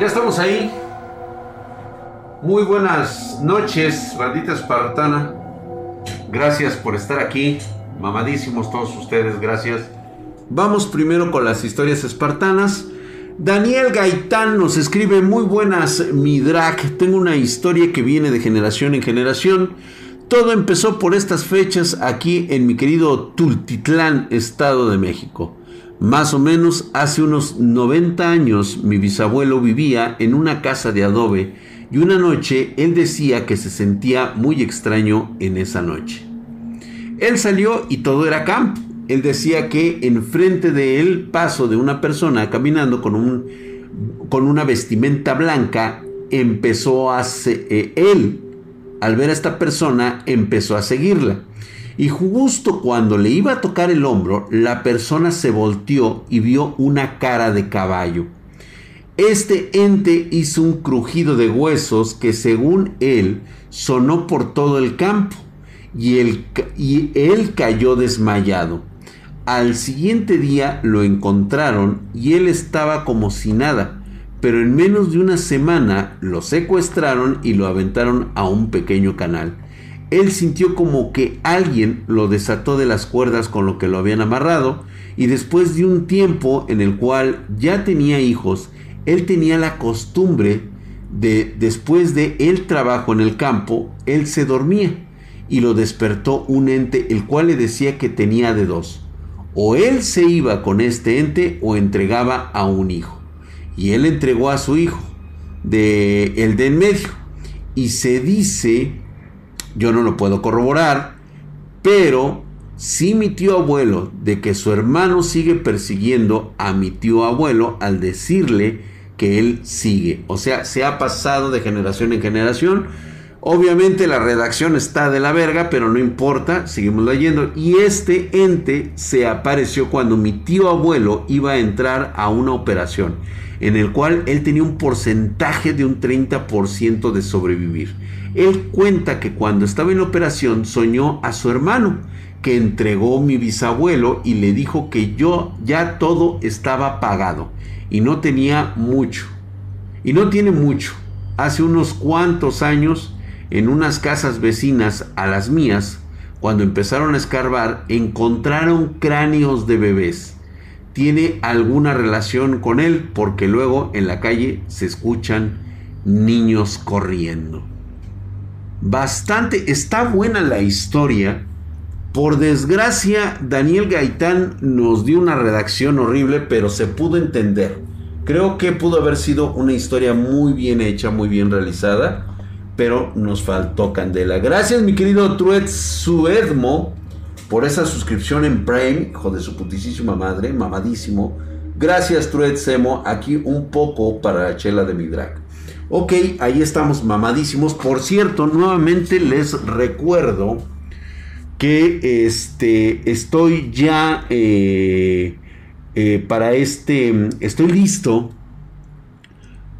Ya estamos ahí. Muy buenas noches, bandita espartana. Gracias por estar aquí. Mamadísimos todos ustedes, gracias. Vamos primero con las historias espartanas. Daniel Gaitán nos escribe muy buenas mi drag. Tengo una historia que viene de generación en generación. Todo empezó por estas fechas aquí en mi querido Tultitlán, Estado de México. Más o menos hace unos 90 años mi bisabuelo vivía en una casa de adobe y una noche él decía que se sentía muy extraño en esa noche. Él salió y todo era campo. Él decía que enfrente de él paso de una persona caminando con, un, con una vestimenta blanca empezó a... Eh, él, al ver a esta persona, empezó a seguirla. Y justo cuando le iba a tocar el hombro, la persona se volteó y vio una cara de caballo. Este ente hizo un crujido de huesos que según él sonó por todo el campo y él, y él cayó desmayado. Al siguiente día lo encontraron y él estaba como si nada, pero en menos de una semana lo secuestraron y lo aventaron a un pequeño canal él sintió como que alguien lo desató de las cuerdas con lo que lo habían amarrado y después de un tiempo en el cual ya tenía hijos, él tenía la costumbre de después de el trabajo en el campo, él se dormía y lo despertó un ente el cual le decía que tenía de dos. O él se iba con este ente o entregaba a un hijo. Y él entregó a su hijo, de el de en medio. Y se dice yo no lo puedo corroborar, pero sí mi tío abuelo de que su hermano sigue persiguiendo a mi tío abuelo al decirle que él sigue. O sea, se ha pasado de generación en generación. Obviamente la redacción está de la verga, pero no importa, seguimos leyendo. Y este ente se apareció cuando mi tío abuelo iba a entrar a una operación, en el cual él tenía un porcentaje de un 30% de sobrevivir. Él cuenta que cuando estaba en operación soñó a su hermano, que entregó mi bisabuelo y le dijo que yo ya todo estaba pagado y no tenía mucho. Y no tiene mucho. Hace unos cuantos años, en unas casas vecinas a las mías, cuando empezaron a escarbar, encontraron cráneos de bebés. Tiene alguna relación con él porque luego en la calle se escuchan niños corriendo bastante, está buena la historia. Por desgracia, Daniel Gaitán nos dio una redacción horrible, pero se pudo entender. Creo que pudo haber sido una historia muy bien hecha, muy bien realizada, pero nos faltó candela. Gracias, mi querido Truet Suedmo, por esa suscripción en Prime, hijo de su putísima madre, mamadísimo. Gracias, Truet Semo, aquí un poco para la chela de mi drag. Ok, ahí estamos mamadísimos. Por cierto, nuevamente les recuerdo que este, estoy ya eh, eh, para este, estoy listo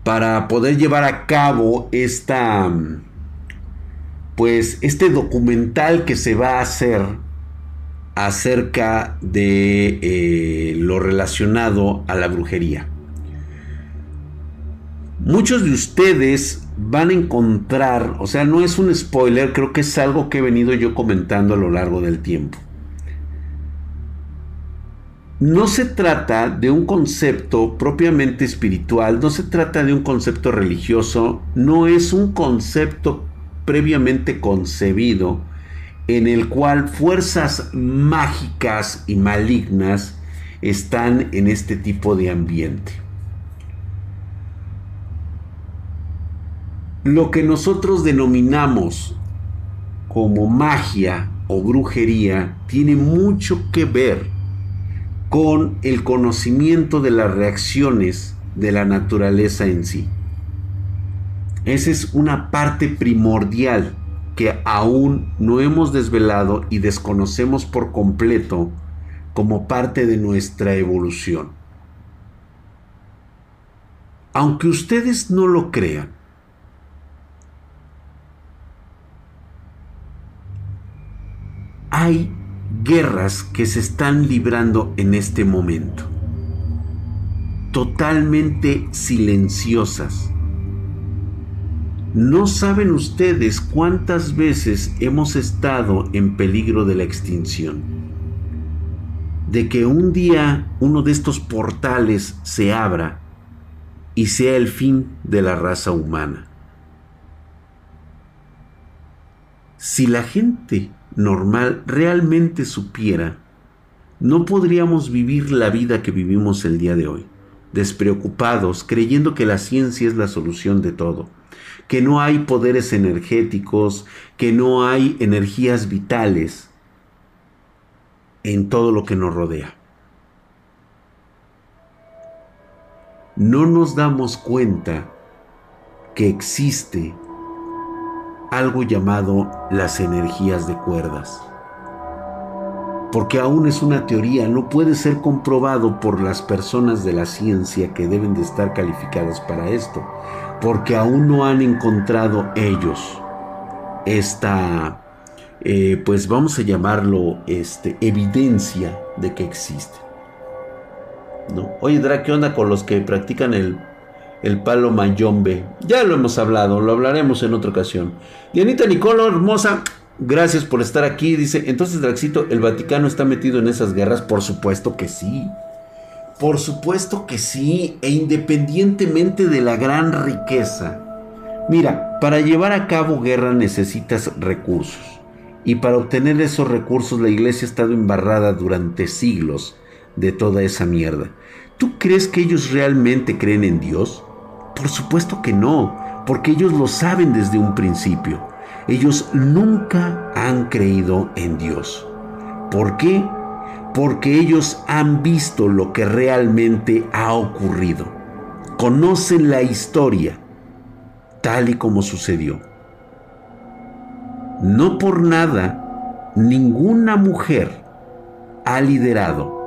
para poder llevar a cabo esta, pues, este documental que se va a hacer acerca de eh, lo relacionado a la brujería. Muchos de ustedes van a encontrar, o sea, no es un spoiler, creo que es algo que he venido yo comentando a lo largo del tiempo. No se trata de un concepto propiamente espiritual, no se trata de un concepto religioso, no es un concepto previamente concebido en el cual fuerzas mágicas y malignas están en este tipo de ambiente. Lo que nosotros denominamos como magia o brujería tiene mucho que ver con el conocimiento de las reacciones de la naturaleza en sí. Esa es una parte primordial aún no hemos desvelado y desconocemos por completo como parte de nuestra evolución. Aunque ustedes no lo crean, hay guerras que se están librando en este momento. totalmente silenciosas. No saben ustedes cuántas veces hemos estado en peligro de la extinción. De que un día uno de estos portales se abra y sea el fin de la raza humana. Si la gente normal realmente supiera, no podríamos vivir la vida que vivimos el día de hoy, despreocupados, creyendo que la ciencia es la solución de todo, que no hay poderes energéticos, que no hay energías vitales en todo lo que nos rodea. No nos damos cuenta que existe algo llamado las energías de cuerdas. Porque aún es una teoría, no puede ser comprobado por las personas de la ciencia que deben de estar calificadas para esto. Porque aún no han encontrado ellos esta, eh, pues vamos a llamarlo, este, evidencia de que existe. ¿No? Oye, Dra, ¿qué onda con los que practican el el palo mayombe. Ya lo hemos hablado, lo hablaremos en otra ocasión. Dianita Nicolo, hermosa, gracias por estar aquí. Dice, entonces Draxito, ¿el Vaticano está metido en esas guerras? Por supuesto que sí. Por supuesto que sí, e independientemente de la gran riqueza. Mira, para llevar a cabo guerra necesitas recursos. Y para obtener esos recursos la iglesia ha estado embarrada durante siglos de toda esa mierda. ¿Tú crees que ellos realmente creen en Dios? Por supuesto que no, porque ellos lo saben desde un principio. Ellos nunca han creído en Dios. ¿Por qué? Porque ellos han visto lo que realmente ha ocurrido. Conocen la historia tal y como sucedió. No por nada, ninguna mujer ha liderado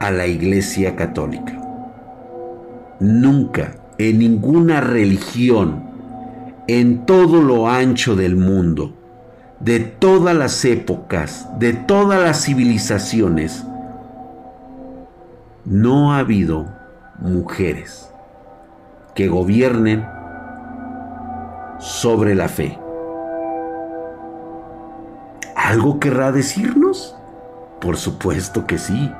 a la Iglesia Católica nunca en ninguna religión, en todo lo ancho del mundo, de todas las épocas, de todas las civilizaciones, no ha habido mujeres que gobiernen sobre la fe. ¿Algo querrá decirnos? Por supuesto que sí.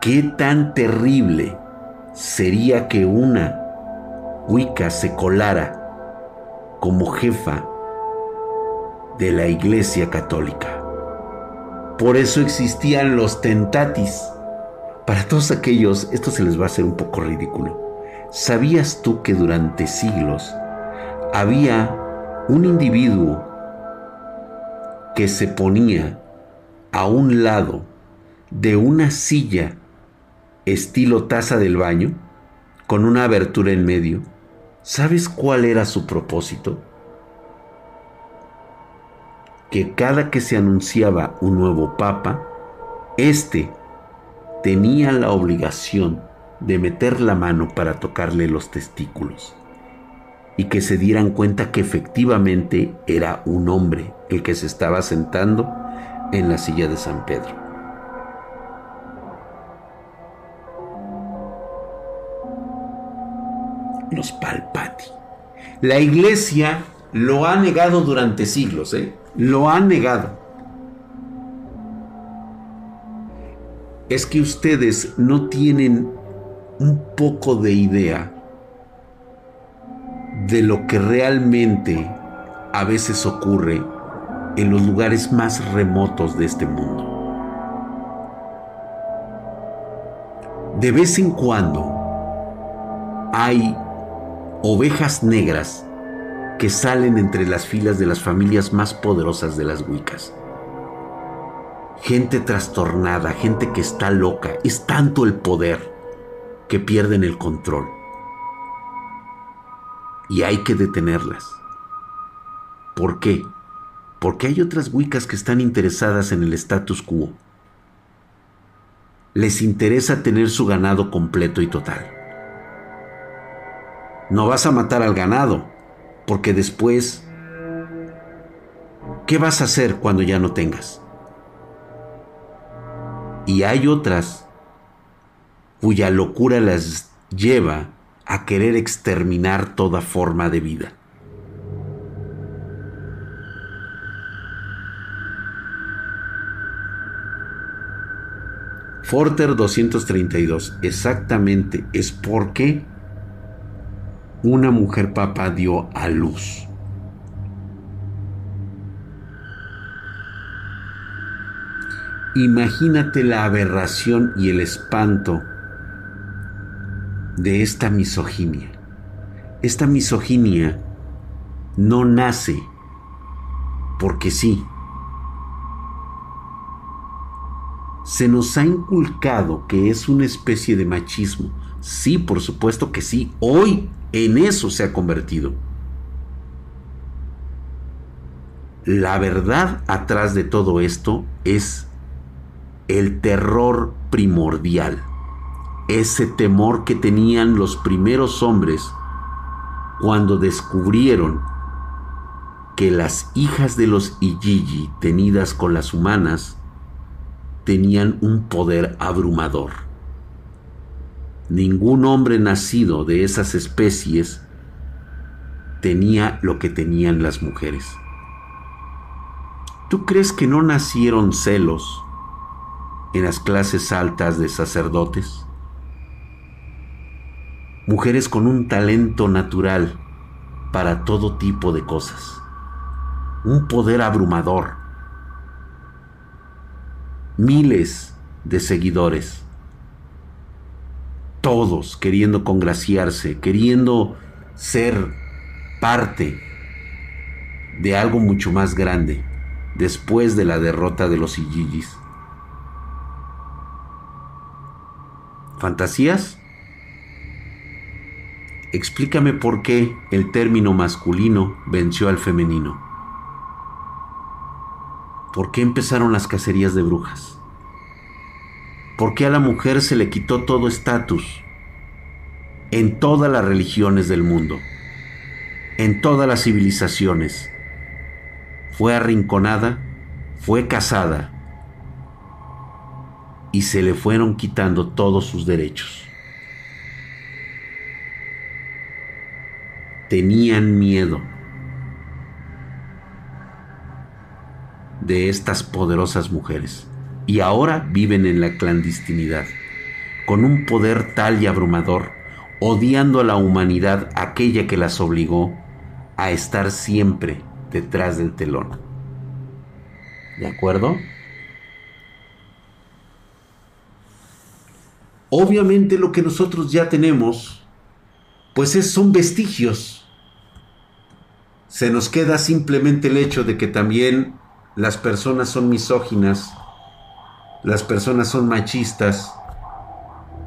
¿Qué tan terrible sería que una Wicca se colara como jefa de la Iglesia Católica? Por eso existían los tentatis. Para todos aquellos, esto se les va a hacer un poco ridículo. ¿Sabías tú que durante siglos había un individuo que se ponía a un lado de una silla estilo taza del baño, con una abertura en medio. ¿Sabes cuál era su propósito? Que cada que se anunciaba un nuevo papa, éste tenía la obligación de meter la mano para tocarle los testículos y que se dieran cuenta que efectivamente era un hombre el que se estaba sentando en la silla de San Pedro. Los Palpati. La iglesia lo ha negado durante siglos, ¿eh? Lo ha negado. Es que ustedes no tienen un poco de idea de lo que realmente a veces ocurre en los lugares más remotos de este mundo. De vez en cuando hay ovejas negras que salen entre las filas de las familias más poderosas de las Wiccas. Gente trastornada, gente que está loca, es tanto el poder que pierden el control. Y hay que detenerlas. ¿Por qué? Porque hay otras Wiccas que están interesadas en el status quo. Les interesa tener su ganado completo y total. No vas a matar al ganado, porque después, ¿qué vas a hacer cuando ya no tengas? Y hay otras cuya locura las lleva a querer exterminar toda forma de vida. Forter 232, exactamente, es porque una mujer papa dio a luz. Imagínate la aberración y el espanto de esta misoginia. Esta misoginia no nace porque sí. Se nos ha inculcado que es una especie de machismo. Sí, por supuesto que sí. Hoy en eso se ha convertido. La verdad atrás de todo esto es el terror primordial ese temor que tenían los primeros hombres cuando descubrieron que las hijas de los Ijiji tenidas con las humanas tenían un poder abrumador. Ningún hombre nacido de esas especies tenía lo que tenían las mujeres. ¿Tú crees que no nacieron celos en las clases altas de sacerdotes? mujeres con un talento natural para todo tipo de cosas, un poder abrumador, miles de seguidores, todos queriendo congraciarse, queriendo ser parte de algo mucho más grande después de la derrota de los Ijijis. ¿Fantasías? Explícame por qué el término masculino venció al femenino. ¿Por qué empezaron las cacerías de brujas? ¿Por qué a la mujer se le quitó todo estatus en todas las religiones del mundo? En todas las civilizaciones. Fue arrinconada, fue casada y se le fueron quitando todos sus derechos. tenían miedo de estas poderosas mujeres y ahora viven en la clandestinidad, con un poder tal y abrumador, odiando a la humanidad aquella que las obligó a estar siempre detrás del telón. ¿De acuerdo? Obviamente lo que nosotros ya tenemos, pues es, son vestigios se nos queda simplemente el hecho de que también las personas son misóginas, las personas son machistas,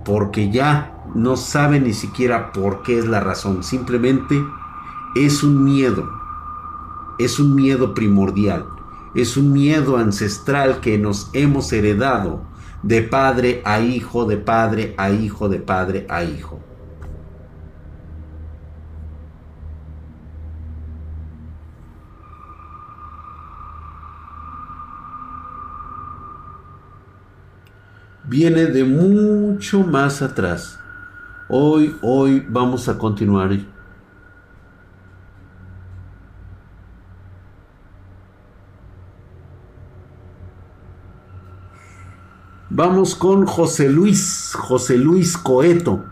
porque ya no saben ni siquiera por qué es la razón, simplemente es un miedo, es un miedo primordial, es un miedo ancestral que nos hemos heredado de padre a hijo, de padre a hijo, de padre a hijo. Viene de mucho más atrás. Hoy, hoy vamos a continuar. Vamos con José Luis, José Luis Coeto.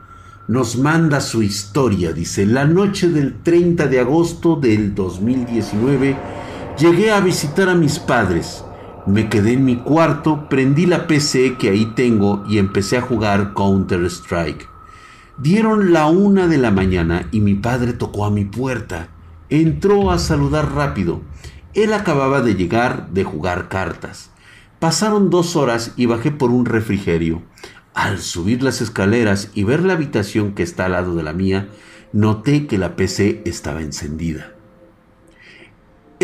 Nos manda su historia. Dice, la noche del 30 de agosto del 2019 llegué a visitar a mis padres. Me quedé en mi cuarto, prendí la PC que ahí tengo y empecé a jugar Counter-Strike. Dieron la una de la mañana y mi padre tocó a mi puerta. Entró a saludar rápido. Él acababa de llegar de jugar cartas. Pasaron dos horas y bajé por un refrigerio. Al subir las escaleras y ver la habitación que está al lado de la mía, noté que la PC estaba encendida.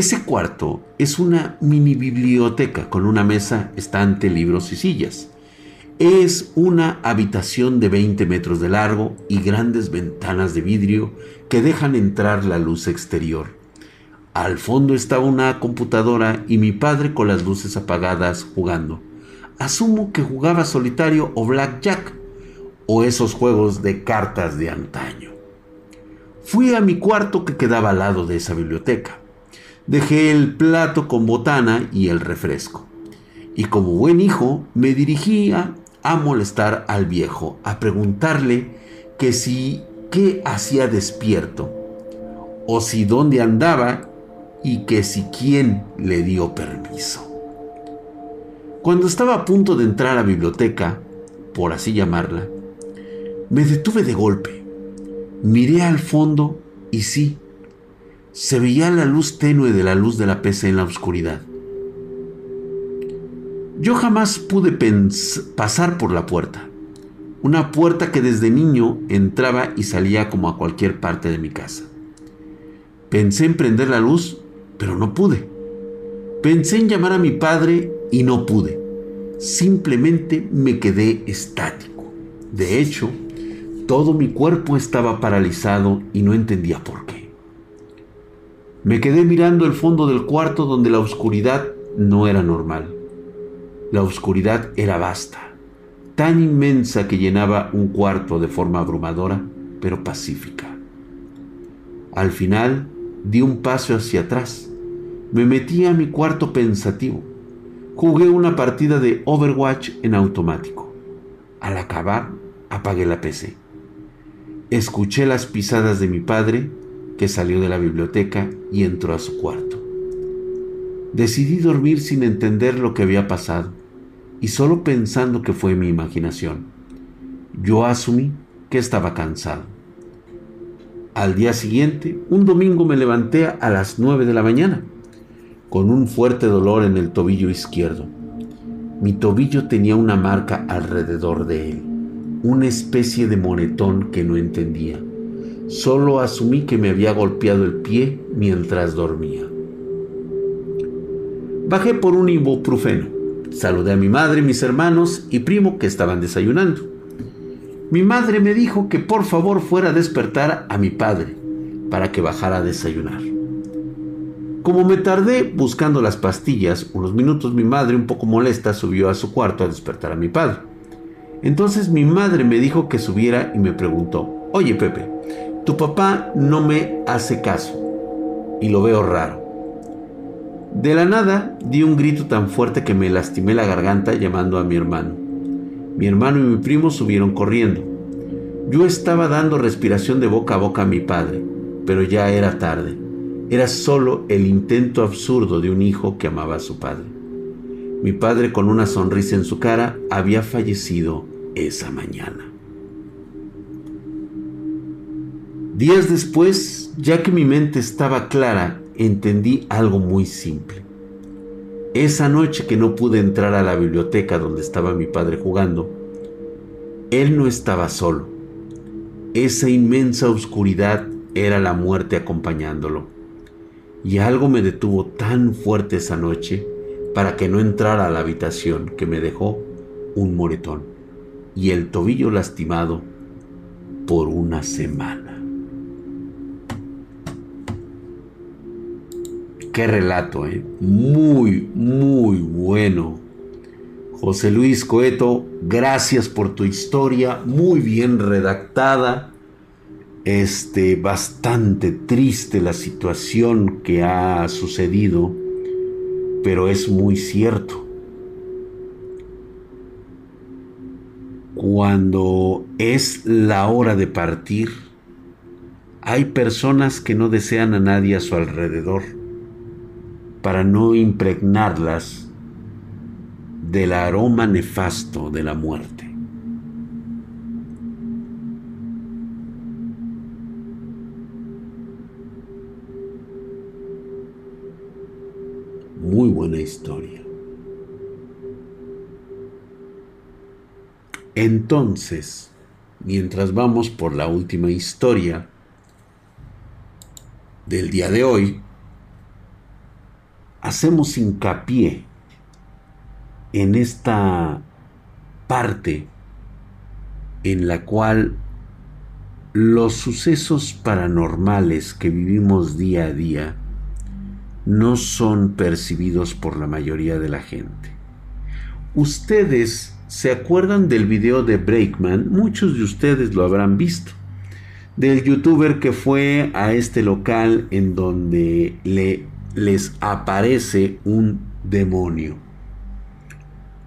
Ese cuarto es una mini biblioteca con una mesa, estante, libros y sillas. Es una habitación de 20 metros de largo y grandes ventanas de vidrio que dejan entrar la luz exterior. Al fondo estaba una computadora y mi padre con las luces apagadas jugando. asumo que jugaba solitario o blackjack o esos juegos de cartas de antaño. Fui a mi cuarto que quedaba al lado de esa biblioteca. Dejé el plato con botana y el refresco. Y como buen hijo me dirigía a molestar al viejo, a preguntarle que si qué hacía despierto, o si dónde andaba y que si quién le dio permiso. Cuando estaba a punto de entrar a la biblioteca, por así llamarla, me detuve de golpe. Miré al fondo y sí, se veía la luz tenue de la luz de la PC en la oscuridad. Yo jamás pude pasar por la puerta, una puerta que desde niño entraba y salía como a cualquier parte de mi casa. Pensé en prender la luz, pero no pude. Pensé en llamar a mi padre y no pude. Simplemente me quedé estático. De hecho, todo mi cuerpo estaba paralizado y no entendía por qué. Me quedé mirando el fondo del cuarto donde la oscuridad no era normal. La oscuridad era vasta, tan inmensa que llenaba un cuarto de forma abrumadora, pero pacífica. Al final di un paso hacia atrás. Me metí a mi cuarto pensativo. Jugué una partida de Overwatch en automático. Al acabar, apagué la PC. Escuché las pisadas de mi padre, que salió de la biblioteca y entró a su cuarto. Decidí dormir sin entender lo que había pasado y solo pensando que fue mi imaginación. Yo asumí que estaba cansado. Al día siguiente, un domingo me levanté a las 9 de la mañana, con un fuerte dolor en el tobillo izquierdo. Mi tobillo tenía una marca alrededor de él, una especie de monetón que no entendía. Solo asumí que me había golpeado el pie mientras dormía. Bajé por un ibuprofeno. Saludé a mi madre, mis hermanos y primo que estaban desayunando. Mi madre me dijo que por favor fuera a despertar a mi padre para que bajara a desayunar. Como me tardé buscando las pastillas, unos minutos mi madre, un poco molesta, subió a su cuarto a despertar a mi padre. Entonces mi madre me dijo que subiera y me preguntó, oye Pepe, tu papá no me hace caso y lo veo raro. De la nada di un grito tan fuerte que me lastimé la garganta llamando a mi hermano. Mi hermano y mi primo subieron corriendo. Yo estaba dando respiración de boca a boca a mi padre, pero ya era tarde. Era solo el intento absurdo de un hijo que amaba a su padre. Mi padre con una sonrisa en su cara había fallecido esa mañana. Días después, ya que mi mente estaba clara, entendí algo muy simple. Esa noche que no pude entrar a la biblioteca donde estaba mi padre jugando, él no estaba solo. Esa inmensa oscuridad era la muerte acompañándolo. Y algo me detuvo tan fuerte esa noche para que no entrara a la habitación que me dejó un moretón y el tobillo lastimado por una semana. Qué relato, ¿eh? Muy, muy bueno. José Luis Coeto, gracias por tu historia, muy bien redactada. Este, bastante triste la situación que ha sucedido, pero es muy cierto. Cuando es la hora de partir, hay personas que no desean a nadie a su alrededor para no impregnarlas del aroma nefasto de la muerte. Muy buena historia. Entonces, mientras vamos por la última historia del día de hoy, hacemos hincapié en esta parte en la cual los sucesos paranormales que vivimos día a día no son percibidos por la mayoría de la gente. Ustedes se acuerdan del video de Breakman, muchos de ustedes lo habrán visto, del youtuber que fue a este local en donde le, les aparece un demonio.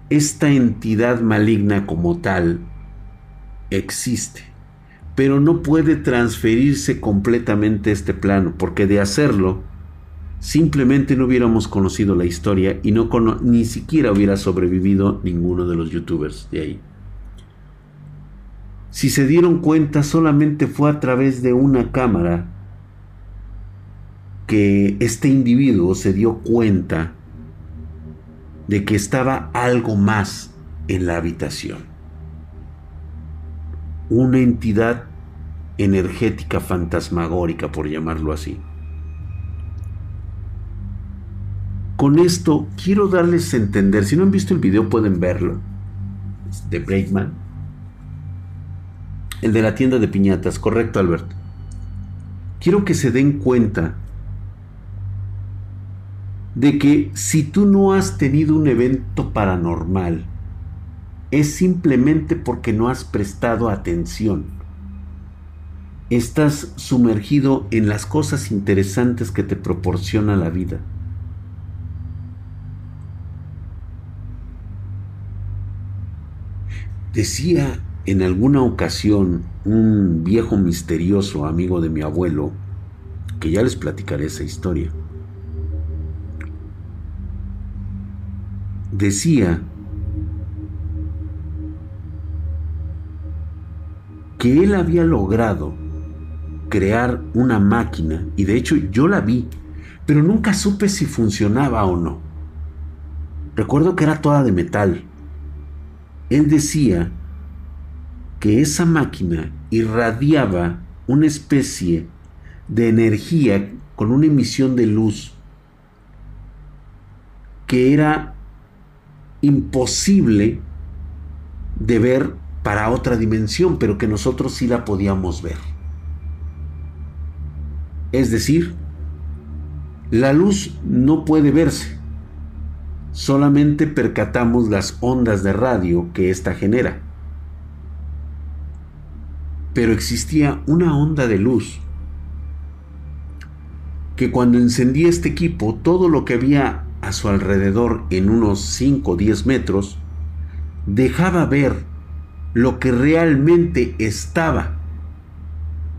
Esta entidad maligna como tal existe, pero no puede transferirse completamente este plano, porque de hacerlo, simplemente no hubiéramos conocido la historia y no ni siquiera hubiera sobrevivido ninguno de los youtubers de ahí. Si se dieron cuenta, solamente fue a través de una cámara que este individuo se dio cuenta de que estaba algo más en la habitación. Una entidad energética fantasmagórica, por llamarlo así. Con esto quiero darles a entender, si no han visto el video pueden verlo, de Breakman. El de la tienda de piñatas, correcto Albert. Quiero que se den cuenta de que si tú no has tenido un evento paranormal, es simplemente porque no has prestado atención. Estás sumergido en las cosas interesantes que te proporciona la vida. Decía en alguna ocasión un viejo misterioso amigo de mi abuelo, que ya les platicaré esa historia, decía que él había logrado crear una máquina, y de hecho yo la vi, pero nunca supe si funcionaba o no. Recuerdo que era toda de metal él decía que esa máquina irradiaba una especie de energía con una emisión de luz que era imposible de ver para otra dimensión, pero que nosotros sí la podíamos ver. Es decir, la luz no puede verse, solamente percatamos las ondas de radio que ésta genera. Pero existía una onda de luz que cuando encendía este equipo, todo lo que había a su alrededor en unos 5 o 10 metros, dejaba ver lo que realmente estaba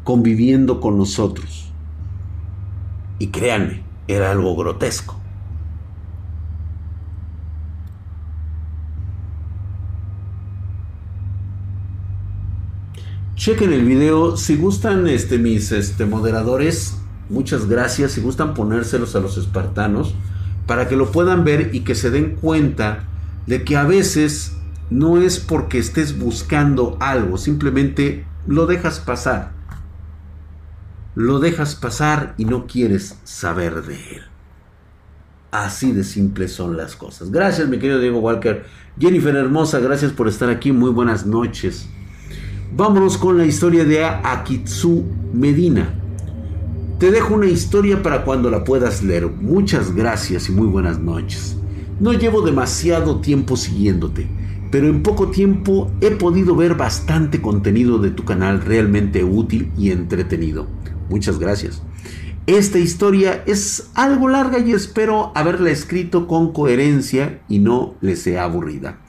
conviviendo con nosotros. Y créanme, era algo grotesco. Chequen el video. Si gustan, este, mis este, moderadores, muchas gracias. Si gustan ponérselos a los espartanos para que lo puedan ver y que se den cuenta de que a veces no es porque estés buscando algo, simplemente lo dejas pasar. Lo dejas pasar y no quieres saber de él. Así de simples son las cosas. Gracias, mi querido Diego Walker. Jennifer Hermosa, gracias por estar aquí. Muy buenas noches. Vámonos con la historia de Akitsu Medina. Te dejo una historia para cuando la puedas leer. Muchas gracias y muy buenas noches. No llevo demasiado tiempo siguiéndote, pero en poco tiempo he podido ver bastante contenido de tu canal realmente útil y entretenido. Muchas gracias. Esta historia es algo larga y espero haberla escrito con coherencia y no le sea aburrida.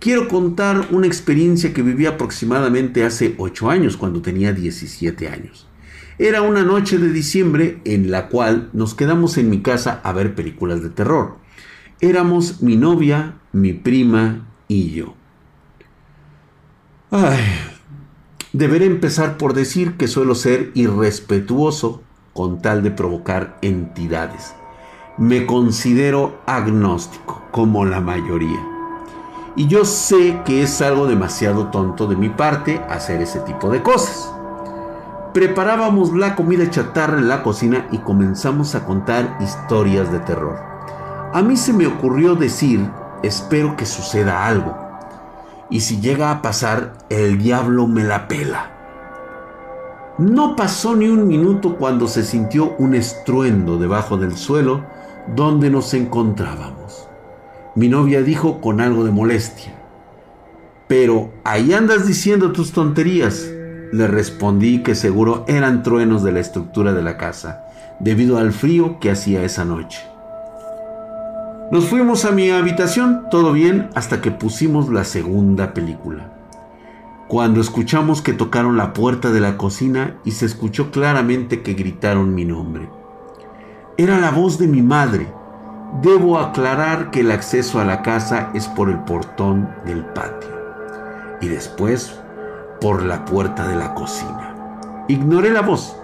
Quiero contar una experiencia que viví aproximadamente hace 8 años, cuando tenía 17 años. Era una noche de diciembre en la cual nos quedamos en mi casa a ver películas de terror. Éramos mi novia, mi prima y yo. Ay, deberé empezar por decir que suelo ser irrespetuoso con tal de provocar entidades. Me considero agnóstico, como la mayoría. Y yo sé que es algo demasiado tonto de mi parte hacer ese tipo de cosas. Preparábamos la comida chatarra en la cocina y comenzamos a contar historias de terror. A mí se me ocurrió decir, espero que suceda algo. Y si llega a pasar, el diablo me la pela. No pasó ni un minuto cuando se sintió un estruendo debajo del suelo donde nos encontrábamos. Mi novia dijo con algo de molestia. Pero ahí andas diciendo tus tonterías. Le respondí que seguro eran truenos de la estructura de la casa, debido al frío que hacía esa noche. Nos fuimos a mi habitación, todo bien, hasta que pusimos la segunda película. Cuando escuchamos que tocaron la puerta de la cocina y se escuchó claramente que gritaron mi nombre. Era la voz de mi madre. Debo aclarar que el acceso a la casa es por el portón del patio y después por la puerta de la cocina. Ignoré la voz.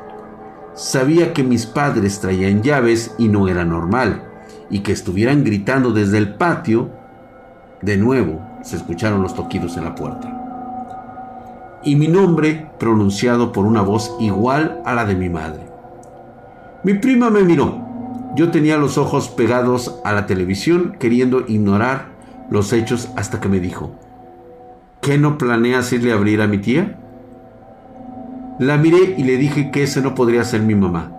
Sabía que mis padres traían llaves y no era normal y que estuvieran gritando desde el patio, de nuevo se escucharon los toquidos en la puerta. Y mi nombre pronunciado por una voz igual a la de mi madre. Mi prima me miró. Yo tenía los ojos pegados a la televisión queriendo ignorar los hechos hasta que me dijo, ¿qué no planeas irle a abrir a mi tía? La miré y le dije que ese no podría ser mi mamá,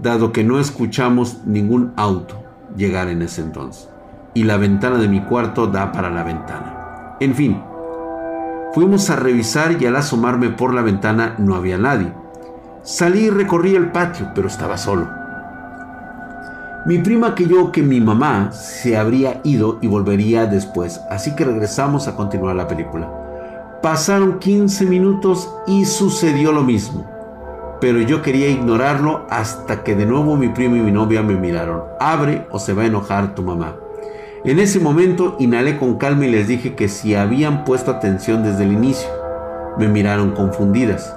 dado que no escuchamos ningún auto llegar en ese entonces. Y la ventana de mi cuarto da para la ventana. En fin, fuimos a revisar y al asomarme por la ventana no había nadie. Salí y recorrí el patio, pero estaba solo. Mi prima creyó que mi mamá se habría ido y volvería después, así que regresamos a continuar la película. Pasaron 15 minutos y sucedió lo mismo pero yo quería ignorarlo hasta que de nuevo mi primo y mi novia me miraron. Abre o se va a enojar tu mamá. En ese momento inhalé con calma y les dije que si habían puesto atención desde el inicio. Me miraron confundidas.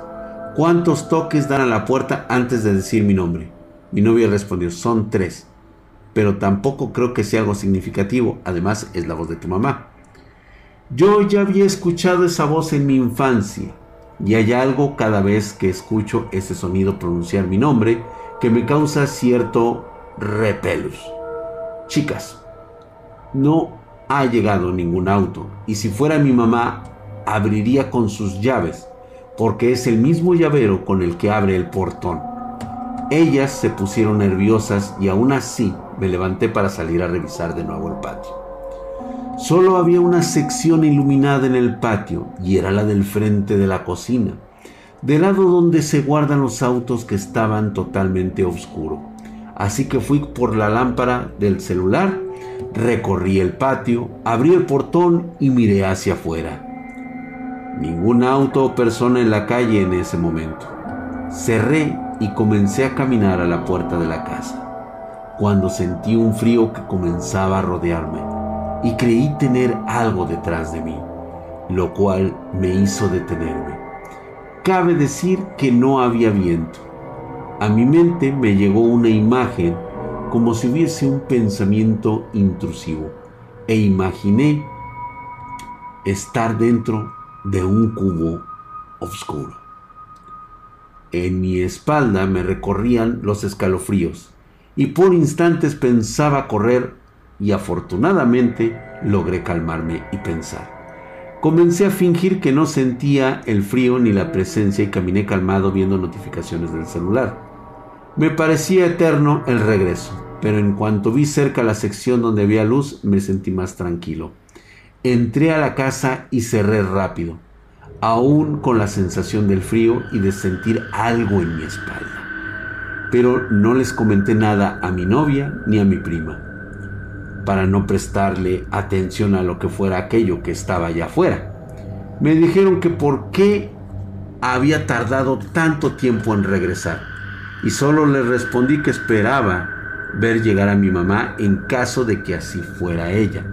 ¿Cuántos toques dan a la puerta antes de decir mi nombre? Mi novia respondió, son tres. Pero tampoco creo que sea algo significativo. Además, es la voz de tu mamá. Yo ya había escuchado esa voz en mi infancia y hay algo cada vez que escucho ese sonido pronunciar mi nombre que me causa cierto repelus. Chicas, no ha llegado ningún auto y si fuera mi mamá abriría con sus llaves porque es el mismo llavero con el que abre el portón. Ellas se pusieron nerviosas y aún así me levanté para salir a revisar de nuevo el patio. Solo había una sección iluminada en el patio y era la del frente de la cocina, del lado donde se guardan los autos que estaban totalmente oscuro. Así que fui por la lámpara del celular, recorrí el patio, abrí el portón y miré hacia afuera. Ningún auto o persona en la calle en ese momento. Cerré y comencé a caminar a la puerta de la casa, cuando sentí un frío que comenzaba a rodearme y creí tener algo detrás de mí, lo cual me hizo detenerme. Cabe decir que no había viento. A mi mente me llegó una imagen como si hubiese un pensamiento intrusivo e imaginé estar dentro de un cubo oscuro. En mi espalda me recorrían los escalofríos y por instantes pensaba correr y afortunadamente logré calmarme y pensar. Comencé a fingir que no sentía el frío ni la presencia y caminé calmado viendo notificaciones del celular. Me parecía eterno el regreso, pero en cuanto vi cerca la sección donde había luz me sentí más tranquilo. Entré a la casa y cerré rápido, aún con la sensación del frío y de sentir algo en mi espalda. Pero no les comenté nada a mi novia ni a mi prima para no prestarle atención a lo que fuera aquello que estaba allá afuera. Me dijeron que por qué había tardado tanto tiempo en regresar y solo le respondí que esperaba ver llegar a mi mamá en caso de que así fuera ella,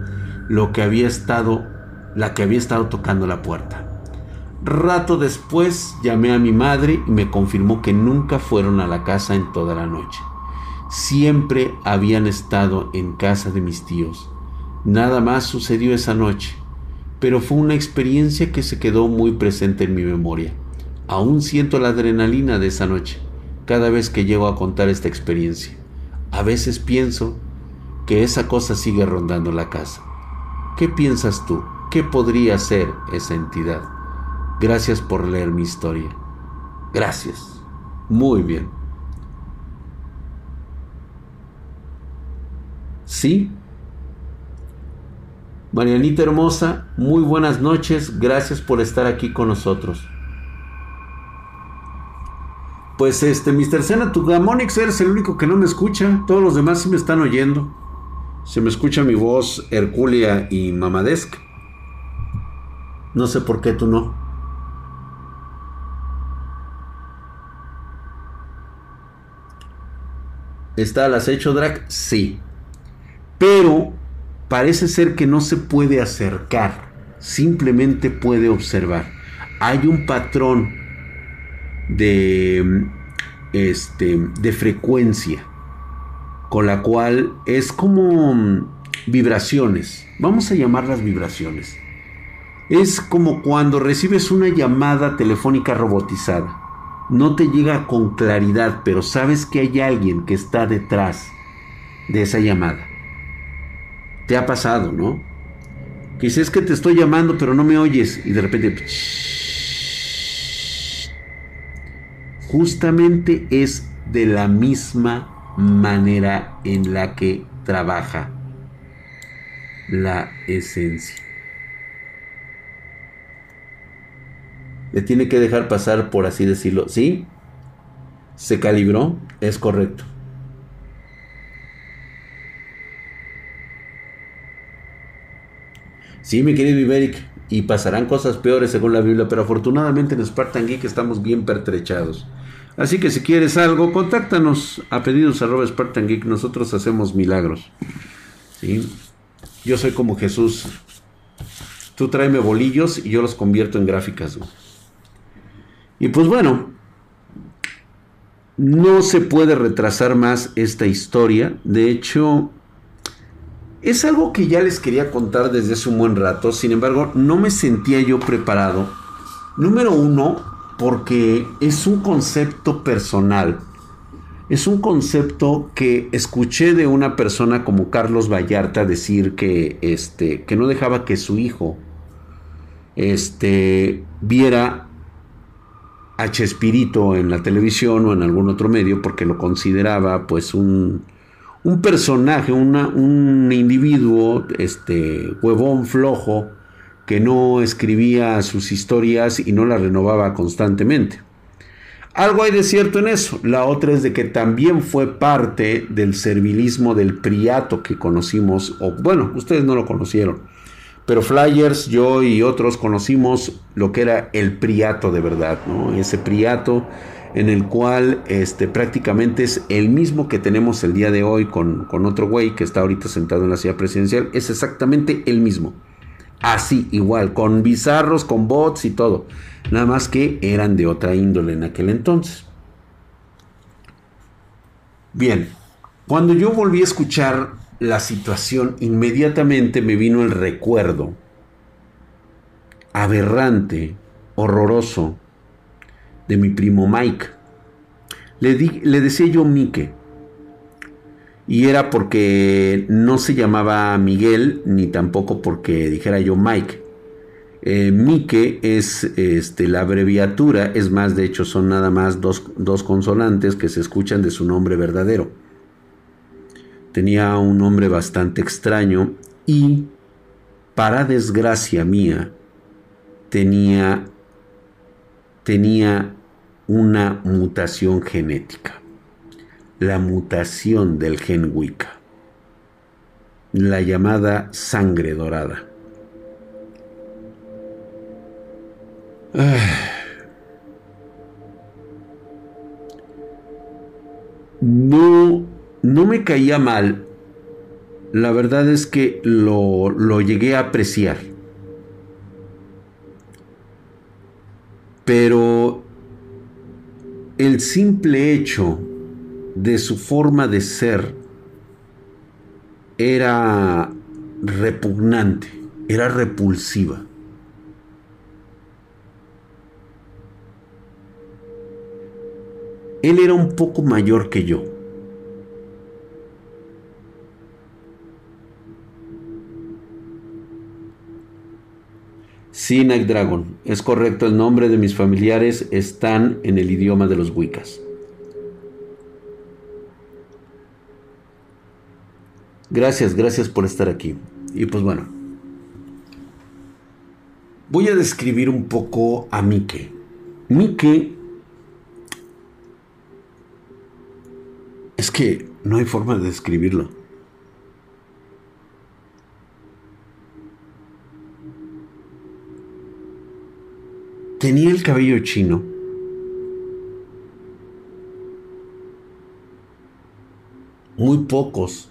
lo que había estado la que había estado tocando la puerta. Rato después llamé a mi madre y me confirmó que nunca fueron a la casa en toda la noche siempre habían estado en casa de mis tíos. Nada más sucedió esa noche, pero fue una experiencia que se quedó muy presente en mi memoria. Aún siento la adrenalina de esa noche cada vez que llego a contar esta experiencia. A veces pienso que esa cosa sigue rondando la casa. ¿Qué piensas tú? ¿Qué podría ser esa entidad? Gracias por leer mi historia. Gracias. Muy bien. Sí, Marianita hermosa, muy buenas noches, gracias por estar aquí con nosotros. Pues este, Mr. Sena, tu Gamonix eres el único que no me escucha, todos los demás sí me están oyendo. Se me escucha mi voz Herculia y Mamadesc. No sé por qué tú no. ¿Está al acecho, Drac? Sí. Pero parece ser que no se puede acercar, simplemente puede observar. Hay un patrón de, este, de frecuencia con la cual es como vibraciones, vamos a llamarlas vibraciones. Es como cuando recibes una llamada telefónica robotizada. No te llega con claridad, pero sabes que hay alguien que está detrás de esa llamada. Te ha pasado, ¿no? Quizás que te estoy llamando, pero no me oyes y de repente... Justamente es de la misma manera en la que trabaja la esencia. Le tiene que dejar pasar, por así decirlo. ¿Sí? Se calibró, es correcto. Sí, mi querido Iberic, y pasarán cosas peores según la Biblia, pero afortunadamente en Spartan Geek estamos bien pertrechados. Así que si quieres algo, contáctanos a pedidos arroba Spartan Geek, nosotros hacemos milagros. ¿Sí? Yo soy como Jesús. Tú tráeme bolillos y yo los convierto en gráficas. Y pues bueno, no se puede retrasar más esta historia. De hecho, es algo que ya les quería contar desde hace un buen rato, sin embargo no me sentía yo preparado. Número uno, porque es un concepto personal. Es un concepto que escuché de una persona como Carlos Vallarta decir que, este, que no dejaba que su hijo este, viera a Chespirito en la televisión o en algún otro medio porque lo consideraba pues un, un personaje, un individuo, este, huevón flojo, que no escribía sus historias y no las renovaba constantemente. Algo hay de cierto en eso. La otra es de que también fue parte del servilismo del priato que conocimos, o bueno, ustedes no lo conocieron, pero Flyers, yo y otros conocimos lo que era el priato de verdad, ¿no? Ese priato en el cual este, prácticamente es el mismo que tenemos el día de hoy con, con otro güey que está ahorita sentado en la silla presidencial, es exactamente el mismo. Así, igual, con bizarros, con bots y todo. Nada más que eran de otra índole en aquel entonces. Bien, cuando yo volví a escuchar la situación, inmediatamente me vino el recuerdo aberrante, horroroso, de mi primo Mike. Le, le decía yo Mike. Y era porque no se llamaba Miguel, ni tampoco porque dijera yo Mike. Eh, Mike es este, la abreviatura, es más, de hecho son nada más dos, dos consonantes que se escuchan de su nombre verdadero. Tenía un nombre bastante extraño y, para desgracia mía, tenía tenía una mutación genética, la mutación del gen Wicca, la llamada sangre dorada. No, no me caía mal. La verdad es que lo, lo llegué a apreciar. Pero el simple hecho de su forma de ser era repugnante, era repulsiva. Él era un poco mayor que yo. Sí, Night Dragon, es correcto, el nombre de mis familiares están en el idioma de los Wiccas. Gracias, gracias por estar aquí. Y pues bueno, Voy a describir un poco a Mike. Mike es que no hay forma de describirlo. Tenía el cabello chino. Muy pocos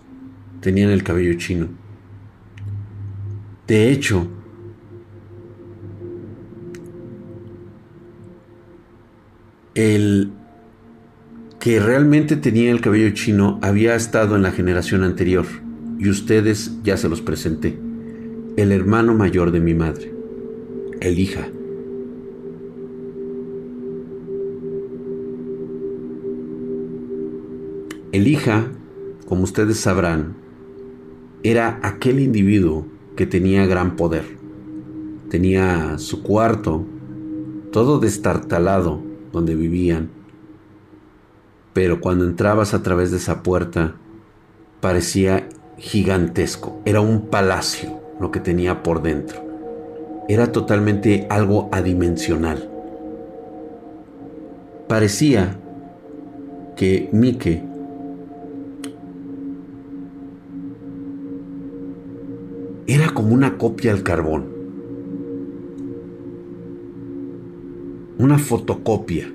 tenían el cabello chino. De hecho, el que realmente tenía el cabello chino había estado en la generación anterior y ustedes ya se los presenté. El hermano mayor de mi madre, el hija. El hija, como ustedes sabrán, era aquel individuo que tenía gran poder. Tenía su cuarto, todo destartalado, donde vivían. Pero cuando entrabas a través de esa puerta, parecía gigantesco. Era un palacio lo que tenía por dentro. Era totalmente algo adimensional. Parecía que Mike era como una copia al carbón. Una fotocopia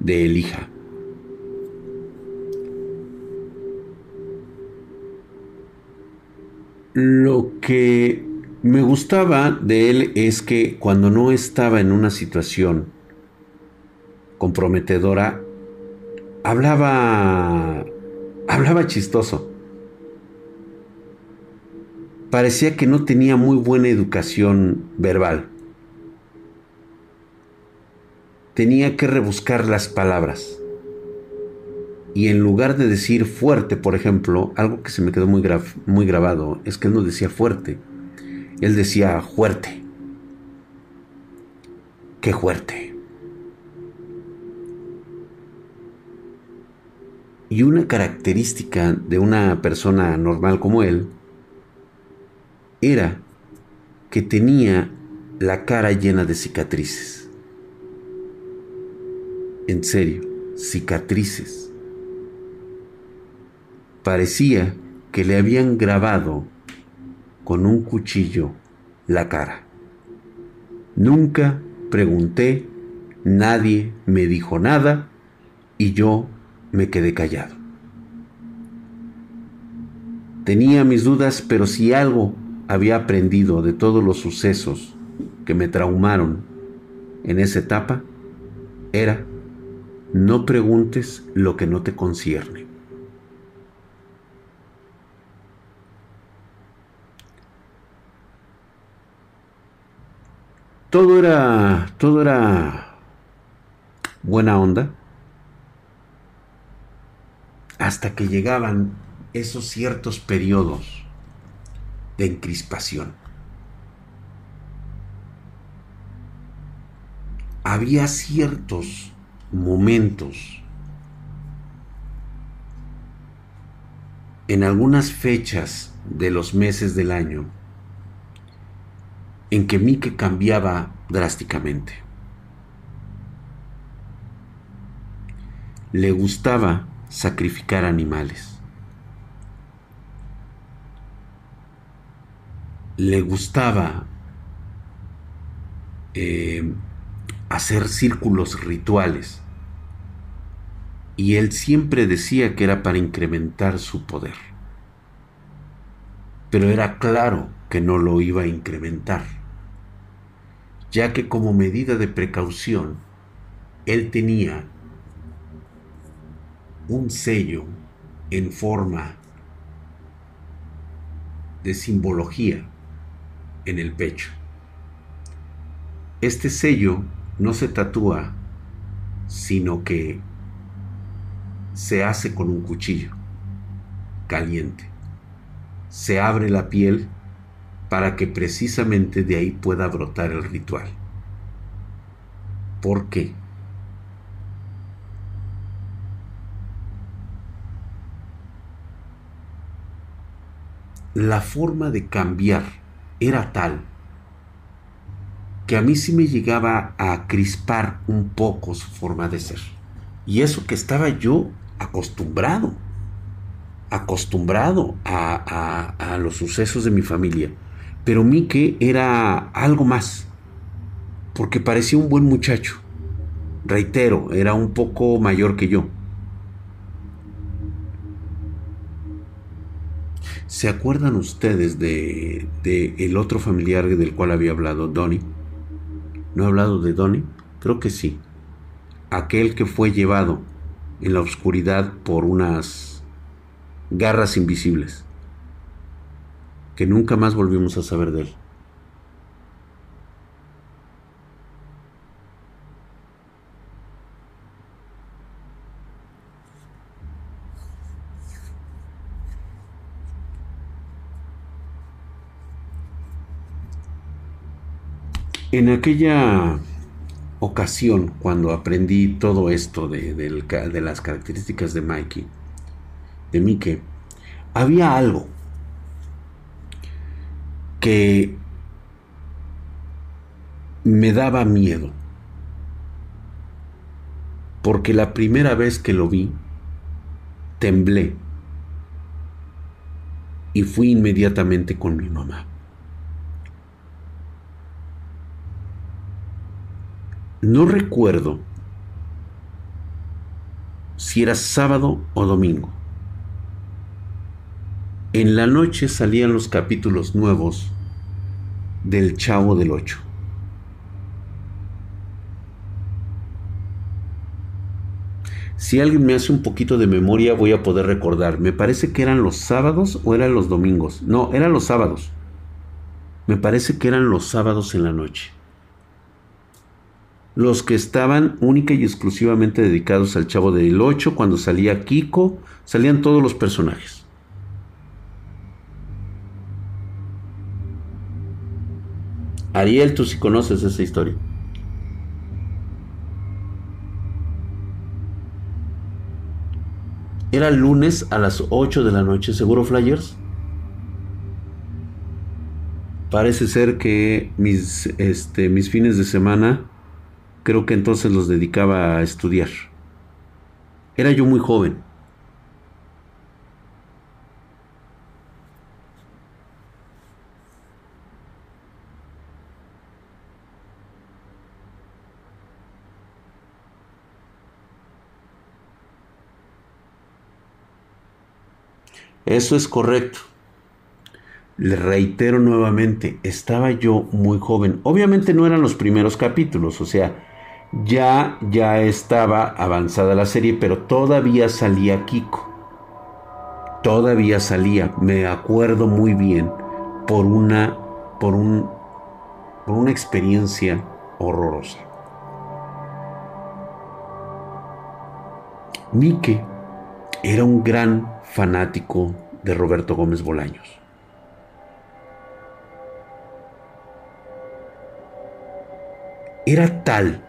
de Elija. Lo que me gustaba de él es que cuando no estaba en una situación comprometedora, hablaba hablaba chistoso parecía que no tenía muy buena educación verbal. Tenía que rebuscar las palabras. Y en lugar de decir fuerte, por ejemplo, algo que se me quedó muy, muy grabado, es que él no decía fuerte, él decía fuerte. Qué fuerte. Y una característica de una persona normal como él era que tenía la cara llena de cicatrices. En serio, cicatrices. Parecía que le habían grabado con un cuchillo la cara. Nunca pregunté, nadie me dijo nada y yo me quedé callado. Tenía mis dudas, pero si algo había aprendido de todos los sucesos que me traumaron en esa etapa era no preguntes lo que no te concierne. Todo era todo era buena onda hasta que llegaban esos ciertos periodos de encrispación. Había ciertos momentos en algunas fechas de los meses del año en que Mike cambiaba drásticamente. Le gustaba sacrificar animales. Le gustaba eh, hacer círculos rituales y él siempre decía que era para incrementar su poder. Pero era claro que no lo iba a incrementar, ya que como medida de precaución, él tenía un sello en forma de simbología en el pecho. Este sello no se tatúa, sino que se hace con un cuchillo caliente. Se abre la piel para que precisamente de ahí pueda brotar el ritual. ¿Por qué? La forma de cambiar era tal que a mí sí me llegaba a crispar un poco su forma de ser. Y eso que estaba yo acostumbrado, acostumbrado a, a los sucesos de mi familia. Pero Mike era algo más, porque parecía un buen muchacho. Reitero, era un poco mayor que yo. ¿Se acuerdan ustedes de, de, el otro familiar del cual había hablado, Donnie? ¿No he hablado de Donnie? Creo que sí. Aquel que fue llevado en la oscuridad por unas garras invisibles que nunca más volvimos a saber de él. En aquella ocasión, cuando aprendí todo esto de, las características de Mikey, de Mike, había algo que me daba miedo. Porque la primera vez que lo vi, temblé y fui inmediatamente con mi mamá. No recuerdo si era sábado o domingo. En la noche salían los capítulos nuevos del Chavo del Ocho. Si alguien me hace un poquito de memoria voy a poder recordar. Me parece que eran los sábados o eran los domingos. No, eran los sábados. Me parece que eran los sábados en la noche. Los que estaban única y exclusivamente dedicados al Chavo del Ocho, cuando salía Kiko, salían todos los personajes. Ariel, tú sí conoces esa historia. Era lunes a las 8 de la noche, ¿seguro Flyers? Parece ser que mis, este, mis fines de semana, creo que entonces los dedicaba a estudiar. Era yo muy joven. Eso es correcto. Le reitero nuevamente, estaba yo muy joven. Obviamente no eran los primeros capítulos, o sea, ya ya estaba avanzada la serie, pero todavía salía Kiko. Todavía salía, me acuerdo muy bien por una por un por una experiencia horrorosa. Mike era un gran fanático de Roberto Gómez Bolaños. Era tal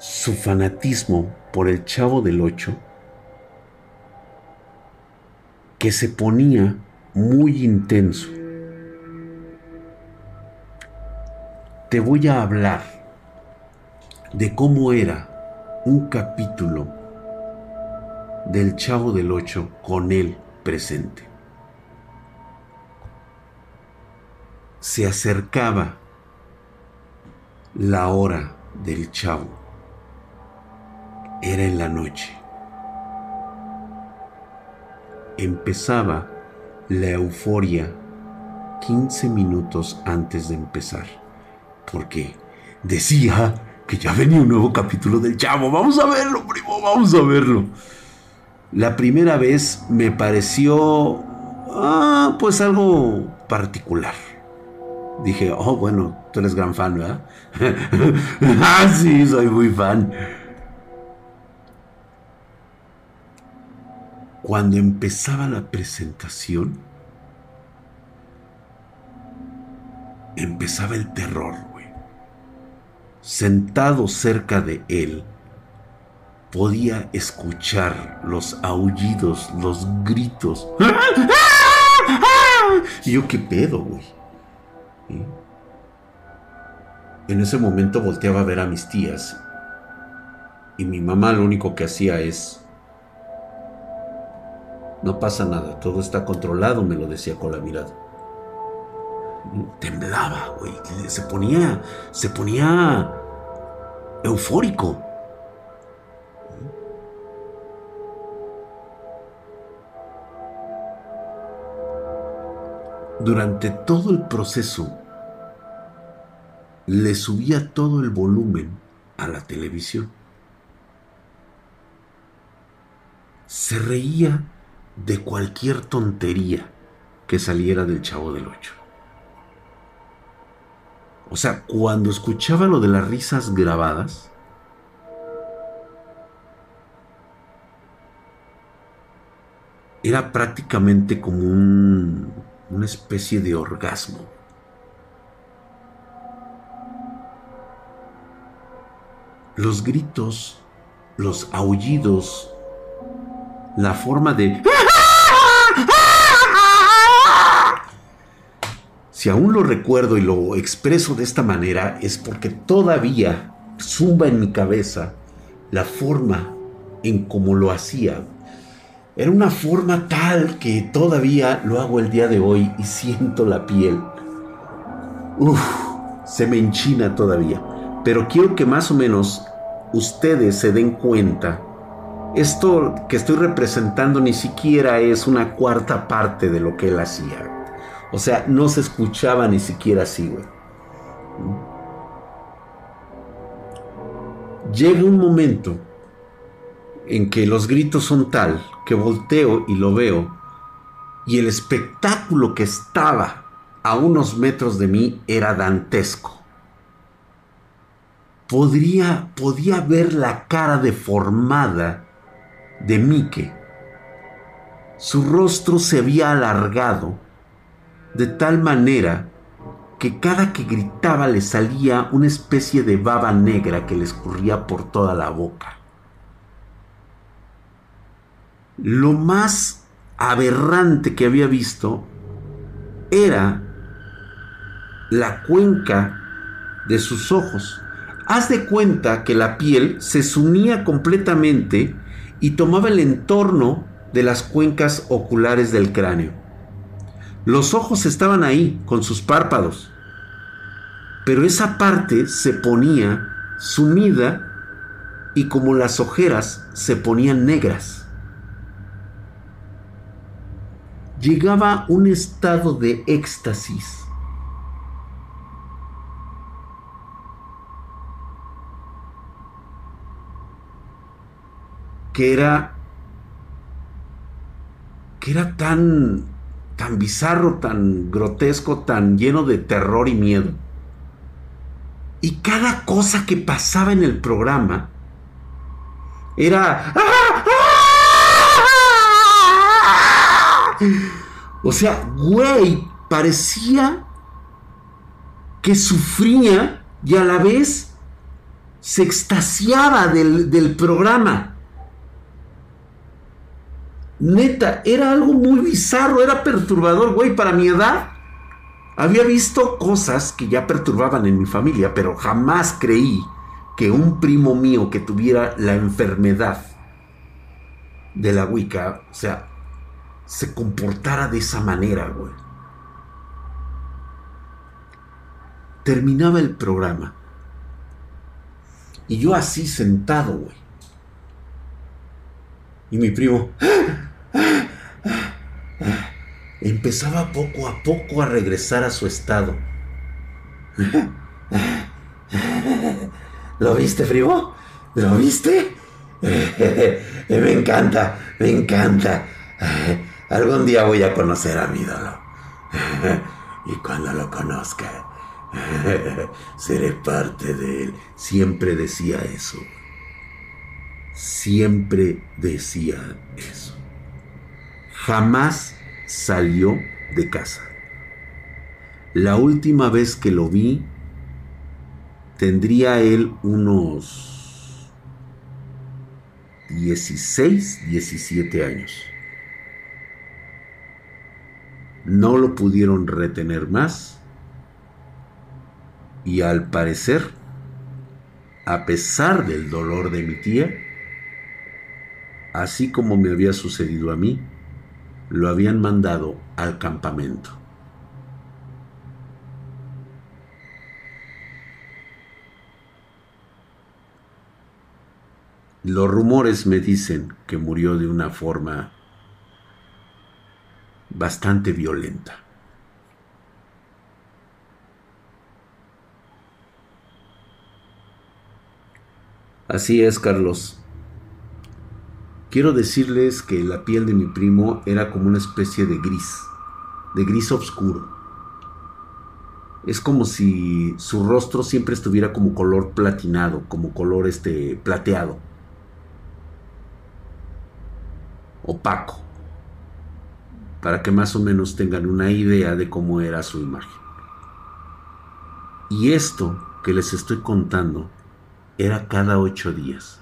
su fanatismo por el Chavo del Ocho que se ponía muy intenso. Te voy a hablar de cómo era un capítulo del Chavo del Ocho con él presente. Se acercaba la hora del Chavo. Era en la noche. Empezaba la euforia 15 minutos antes de empezar. Porque decía que ya venía un nuevo capítulo del Chavo. Vamos a verlo, primo, vamos a verlo. La primera vez me pareció, ah, pues algo particular. Dije, oh, bueno, tú eres gran fan, ¿verdad? ah, sí, soy muy fan. Cuando empezaba la presentación, empezaba el terror, güey. Sentado cerca de él, podía escuchar los aullidos, los gritos. Y yo, ¿qué pedo, güey? En ese momento volteaba a ver a mis tías y mi mamá lo único que hacía es, no pasa nada, todo está controlado, me lo decía con la mirada. Temblaba, güey, se ponía, se ponía eufórico. Durante todo el proceso, le subía todo el volumen a la televisión. Se reía de cualquier tontería que saliera del chavo del ocho. O sea, cuando escuchaba lo de las risas grabadas, era prácticamente como un, una especie de orgasmo. los gritos, los aullidos, la forma de... Si aún lo recuerdo y lo expreso de esta manera es porque todavía zumba en mi cabeza la forma en cómo lo hacía. Era una forma tal que todavía lo hago el día de hoy y siento la piel. Uf, se me enchina todavía. Pero quiero que más o menos ustedes se den cuenta, esto que estoy representando ni siquiera es una cuarta parte de lo que él hacía. O sea, no se escuchaba ni siquiera así, güey. Llega un momento en que los gritos son tal que volteo y lo veo y el espectáculo que estaba a unos metros de mí era dantesco podría, podía ver la cara deformada de Mike. Su rostro se había alargado de tal manera que cada que gritaba le salía una especie de baba negra que le escurría por toda la boca. Lo más aberrante que había visto era la cuenca de sus ojos haz de cuenta que la piel se sumía completamente y tomaba el entorno de las cuencas oculares del cráneo. Los ojos estaban ahí, con sus párpados, pero esa parte se ponía sumida y como las ojeras se ponían negras. Llegaba un estado de éxtasis que era que era tan tan bizarro, tan grotesco, tan lleno de terror y miedo. Y cada cosa que pasaba en el programa era O sea, güey, parecía que sufría y a la vez se extasiaba del, del programa. Neta, era algo muy bizarro, era perturbador, güey, para mi edad. Había visto cosas que ya perturbaban en mi familia, pero jamás creí que un primo mío que tuviera la enfermedad de la Wicca, o sea, se comportara de esa manera, güey. Terminaba el programa. Y yo así sentado, güey. Y mi primo, empezaba poco a poco a regresar a su estado. ¿Lo viste, Fribo? ¿Lo viste? me encanta, me encanta. Algún día voy a conocer a mi ídolo. Y cuando lo conozca, seré parte de él. Siempre decía eso. Siempre decía eso jamás salió de casa. La última vez que lo vi, tendría él unos 16, 17 años. No lo pudieron retener más Y al parecer, a pesar del dolor de mi tía, así como me había sucedido a mí, lo habían mandado al campamento. Los rumores me dicen que murió de una forma bastante violenta. Así es, Carlos. Quiero decirles que la piel de mi primo era como una especie de gris, de gris oscuro. Es como si su rostro siempre estuviera como color platinado, como color este plateado. Opaco. Para que más o menos tengan una idea de cómo era su imagen. Y esto que les estoy contando era cada ocho días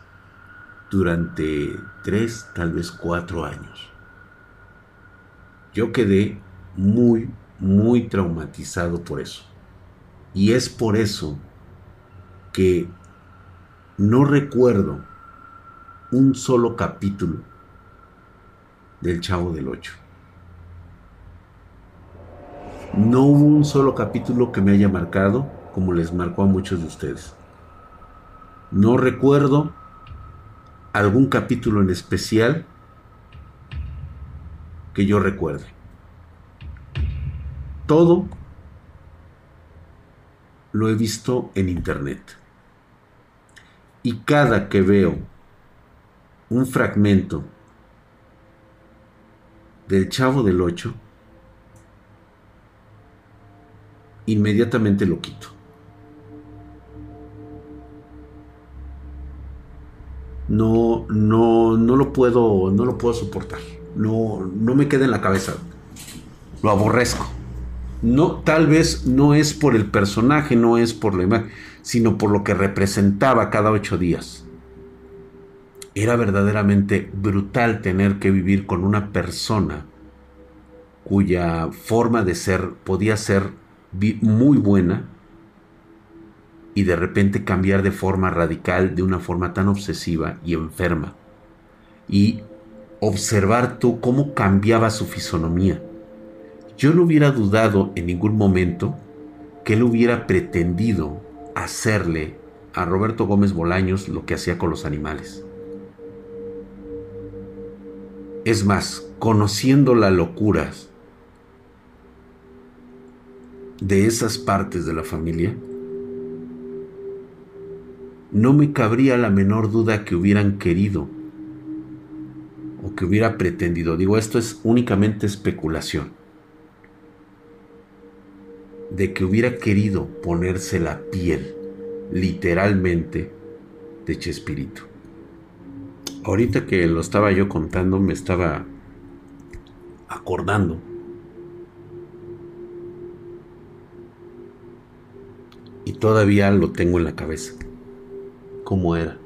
durante tres, tal vez cuatro años. Yo quedé muy, muy traumatizado por eso. Y es por eso que no recuerdo un solo capítulo del Chavo del Ocho. No hubo un solo capítulo que me haya marcado como les marcó a muchos de ustedes. No recuerdo algún capítulo en especial que yo recuerde. Todo lo he visto en internet. Y cada que veo un fragmento del Chavo del Ocho, inmediatamente lo quito. No, no, lo puedo, no lo puedo soportar. No, no me queda en la cabeza. Lo aborrezco. No, tal vez no es por el personaje, no es por la imagen, sino por lo que representaba cada ocho días. Era verdaderamente brutal tener que vivir con una persona cuya forma de ser podía ser muy buena, y de repente cambiar de forma radical, de una forma tan obsesiva y enferma. Y observar tú cómo cambiaba su fisonomía. Yo no hubiera dudado en ningún momento que él hubiera pretendido hacerle a Roberto Gómez Bolaños lo que hacía con los animales. Es más, conociendo las locuras de esas partes de la familia, no me cabría la menor duda que hubieran querido o que hubiera pretendido. Digo, esto es únicamente especulación. De que hubiera querido ponerse la piel, literalmente, de Chespirito. Ahorita que lo estaba yo contando, me estaba acordando. Y todavía lo tengo en la cabeza cómo era.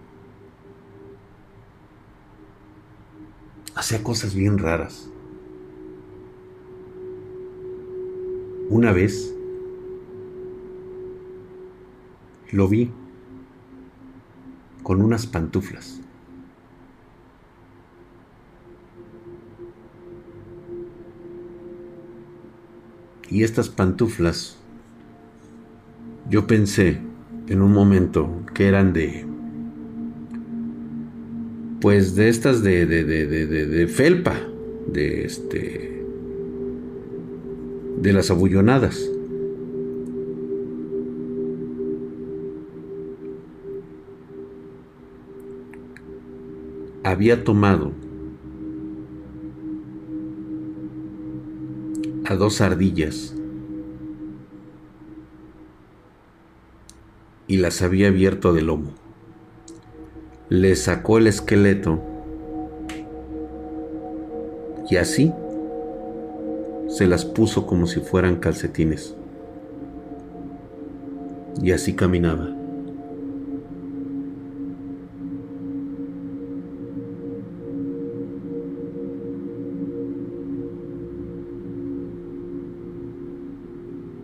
Hacía cosas bien raras. Una vez lo vi con unas pantuflas. Y estas pantuflas, yo pensé en un momento que eran de pues de estas de, de, de, de, felpa, de este, de las abullonadas. Había tomado a dos ardillas y las había abierto de lomo le sacó el esqueleto y así se las puso como si fueran calcetines. Y así caminaba.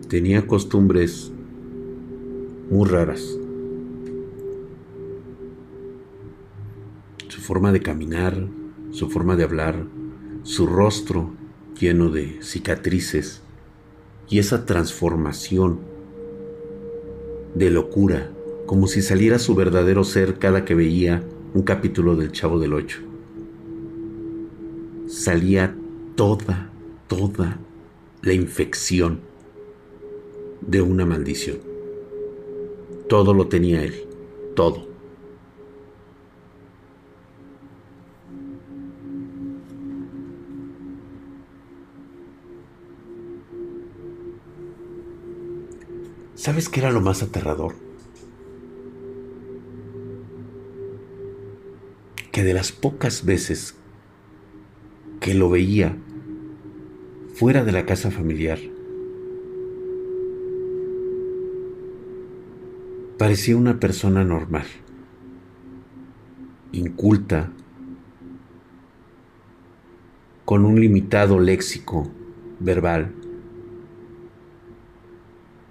Tenía costumbres muy raras. Forma de caminar, su forma de hablar, su rostro lleno de cicatrices y esa transformación de locura, como si saliera su verdadero ser cada que veía un capítulo del Chavo del Ocho. Salía toda, toda la infección de una maldición. Todo lo tenía él, todo. ¿Sabes qué era lo más aterrador? Que de las pocas veces que lo veía fuera de la casa familiar, parecía una persona normal, inculta, con un limitado léxico verbal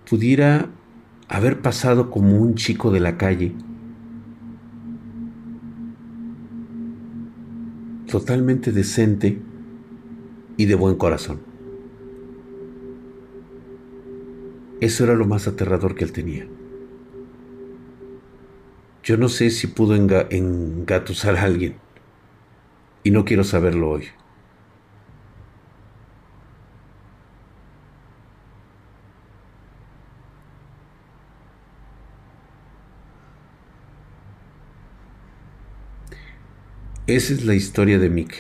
pudiera haber pasado como un chico de la calle, totalmente decente y de buen corazón. Eso era lo más aterrador que él tenía. Yo no sé si pudo engatusar a alguien y no quiero saberlo hoy. Esa es la historia de Mickey.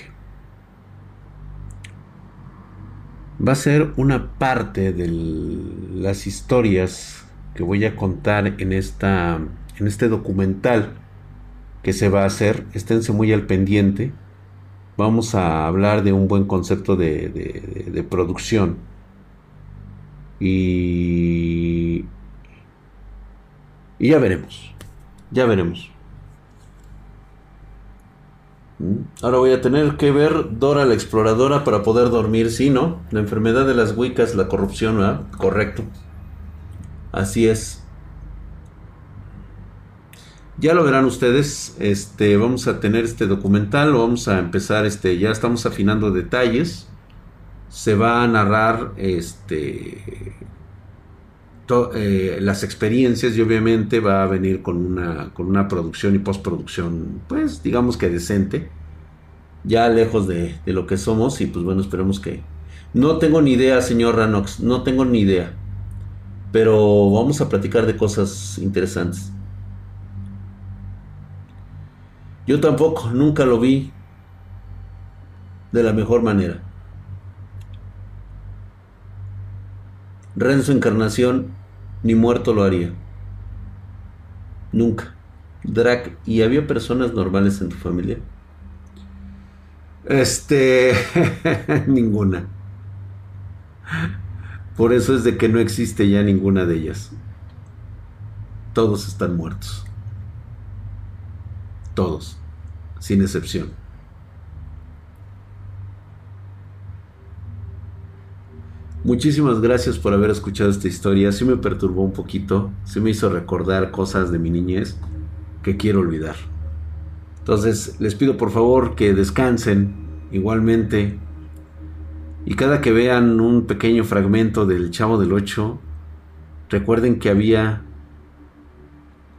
Va a ser una parte de las historias que voy a contar en, esta, en este documental que se va a hacer. Esténse muy al pendiente. Vamos a hablar de un buen concepto de, de producción. Y, y ya veremos. Ya veremos. Ahora voy a tener que ver Dora la exploradora para poder dormir, sí, ¿no? La enfermedad de las Wiccas, la corrupción, ¿verdad? Correcto. Así es. Ya lo verán ustedes, este, vamos a tener este documental, lo vamos a empezar, este, ya estamos afinando detalles. Se va a narrar, este, eh, las experiencias y obviamente va a venir con una, con una producción y postproducción, pues digamos que decente, ya lejos de, lo que somos y pues bueno, esperemos que... No tengo ni idea, señor Ranox, no tengo ni idea, pero vamos a platicar de cosas interesantes. Yo tampoco, nunca lo vi de la mejor manera. Renzo Encarnación ni muerto lo haría. Nunca. Drac, ¿y había personas normales en tu familia? Este, ninguna. Por eso es de que no existe ya ninguna de ellas. Todos están muertos. Todos, sin excepción. Muchísimas gracias por haber escuchado esta historia. Sí me perturbó un poquito. Sí me hizo recordar cosas de mi niñez que quiero olvidar. Entonces les pido por favor que descansen igualmente. Y cada que vean un pequeño fragmento del Chavo del 8, recuerden que había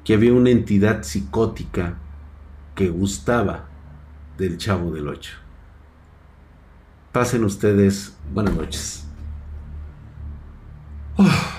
que había una entidad psicótica que gustaba del Chavo del 8. Pasen ustedes buenas noches. Oh.